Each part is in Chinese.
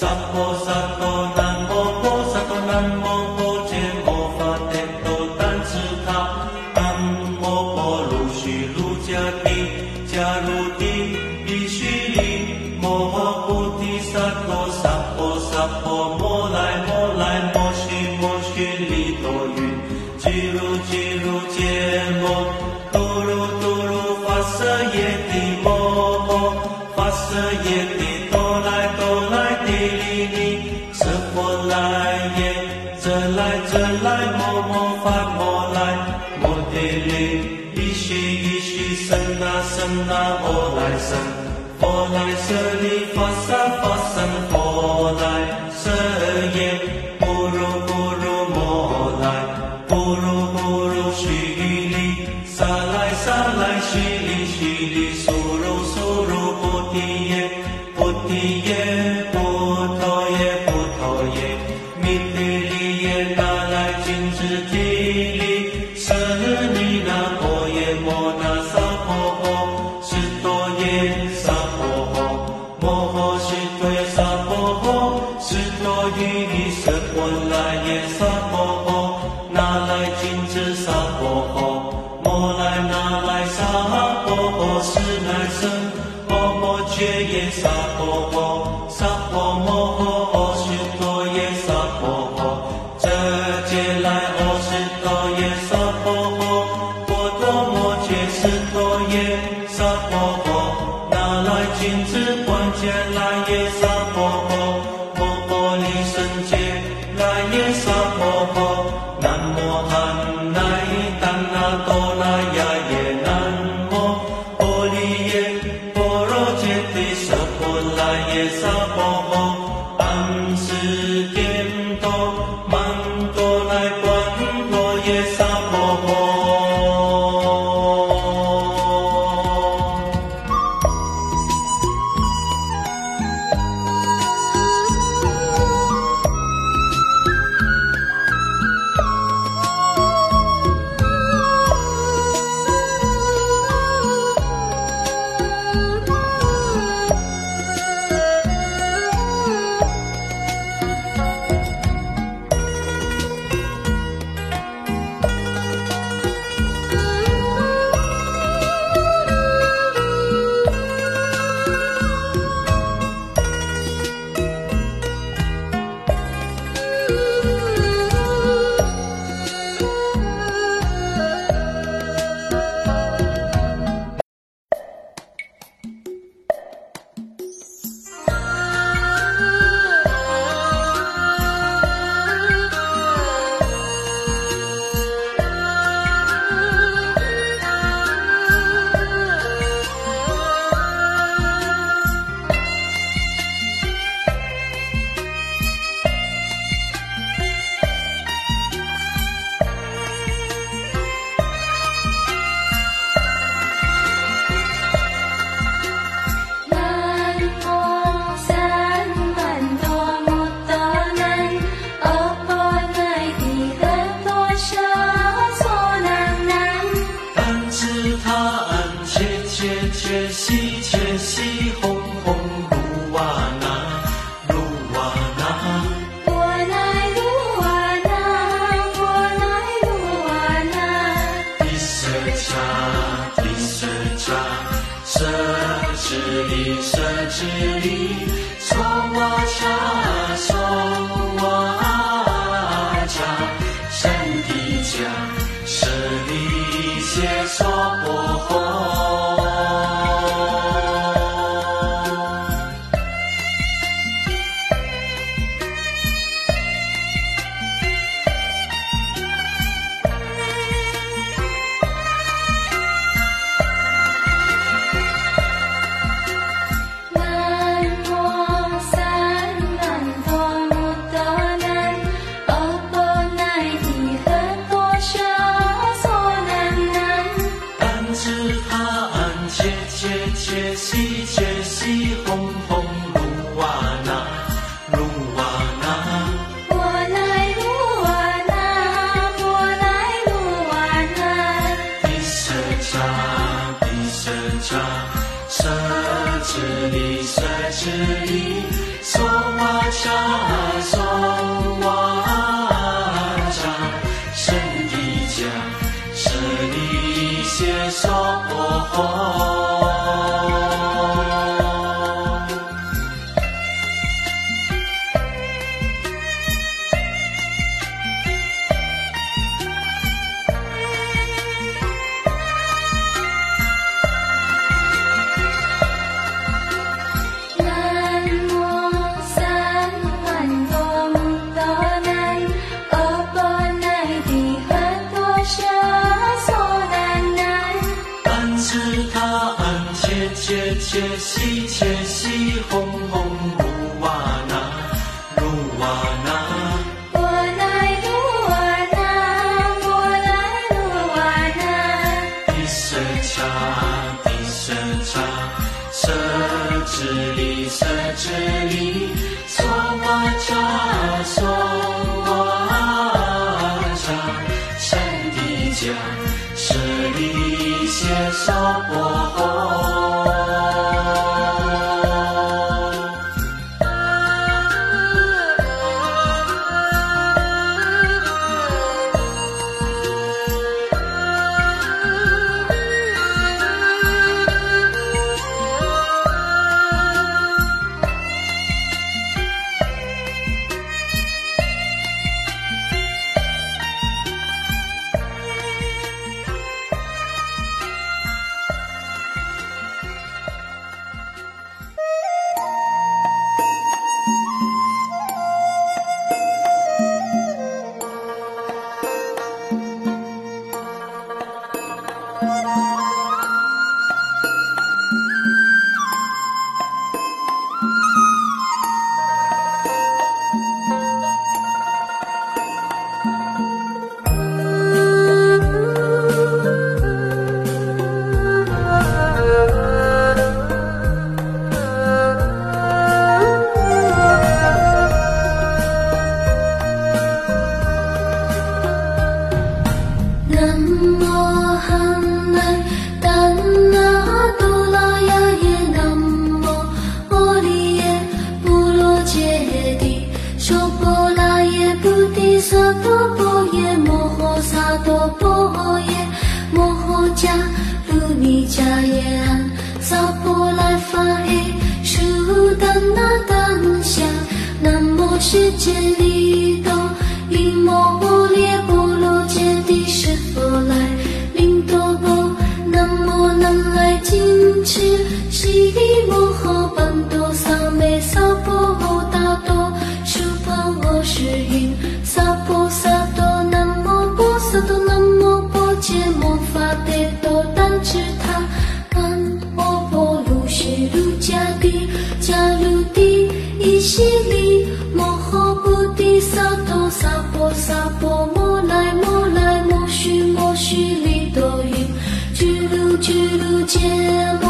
Satpo Satpo Nam. 舍利弗撒弗神何来？是离，舍之离，从我家，从我家，身的家，舍离一切娑婆诃。切切西切西哄哄鲁哇那鲁哇那，我来鲁哇那，我来鲁哇那。地舍地舍智里舍智里，娑哇 cha 娑哇 cha，善地家，舍利写娑婆诃萨埵婆耶摩诃迦卢尼迦耶安萨婆来法耶舒丹那丹香，南无世界利多。依摩列波罗揭谛是佛来？林多波，南无南来金持悉利摩卢揭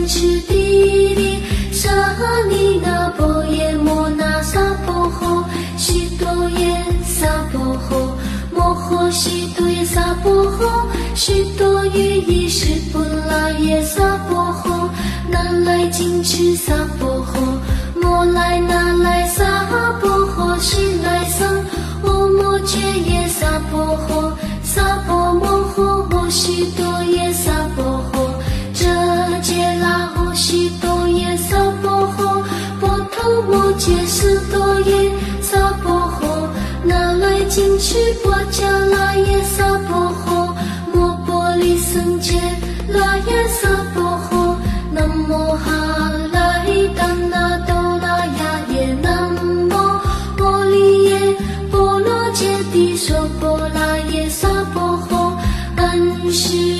来金持地利沙尼那波耶摩那萨婆诃悉多耶萨婆诃摩诃悉多耶萨婆诃悉多于意识不拉耶萨婆诃那来金持萨婆诃摩来那来萨婆诃悉来僧唵摩揭耶萨婆诃萨婆摩诃诃悉多耶萨婆诃揭瑟多耶萨婆诃，那罗 Saboho, 萨婆诃，摩婆利僧揭那耶萨婆诃，南无 La, Ye, Saboho, Mopo, Lise, Njel, La, Ye,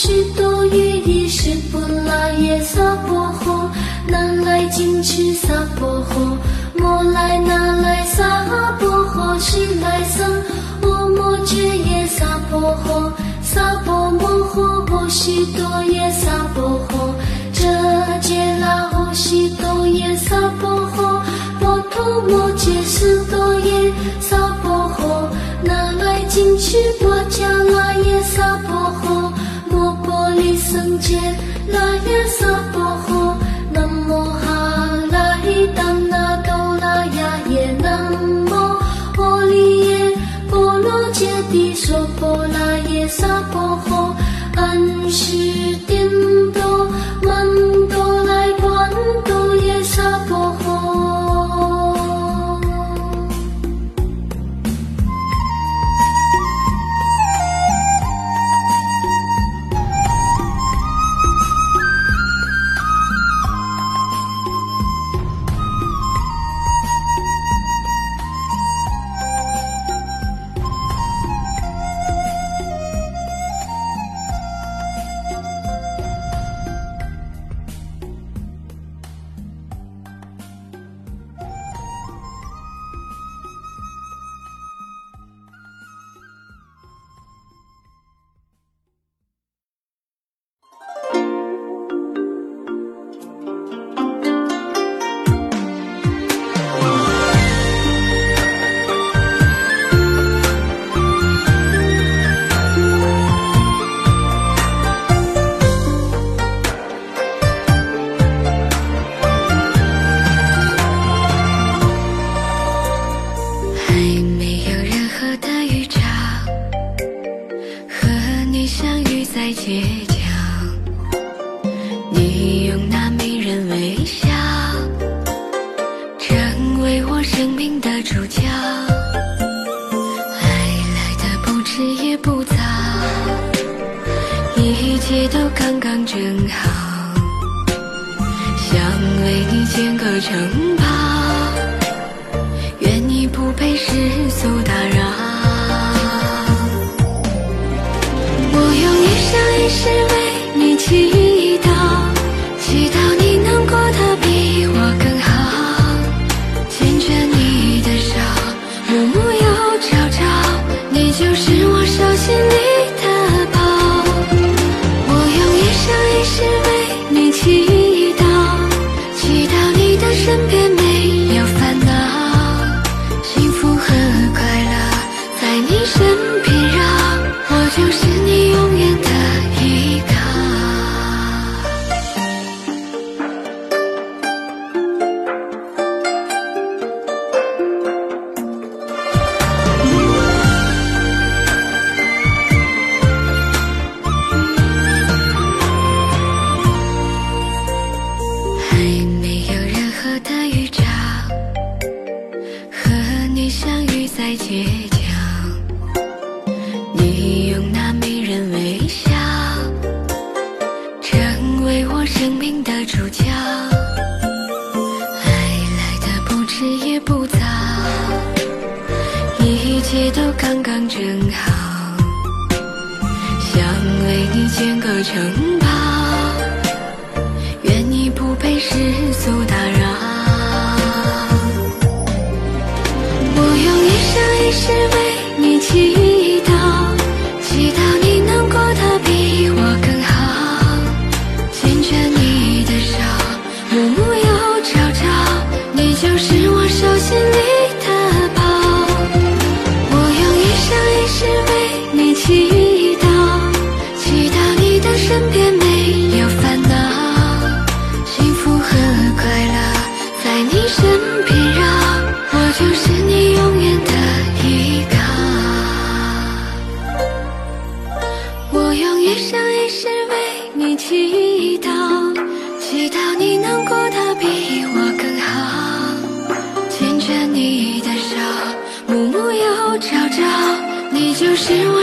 是多雨衣，是不拉耶萨婆诃，南来金翅萨婆诃，摩来那来萨婆诃，悉来僧，阿摩揭耶萨婆诃，萨婆摩诃，波悉多。No 为你建个城堡愿你不被世俗打扰。我用一生一世 you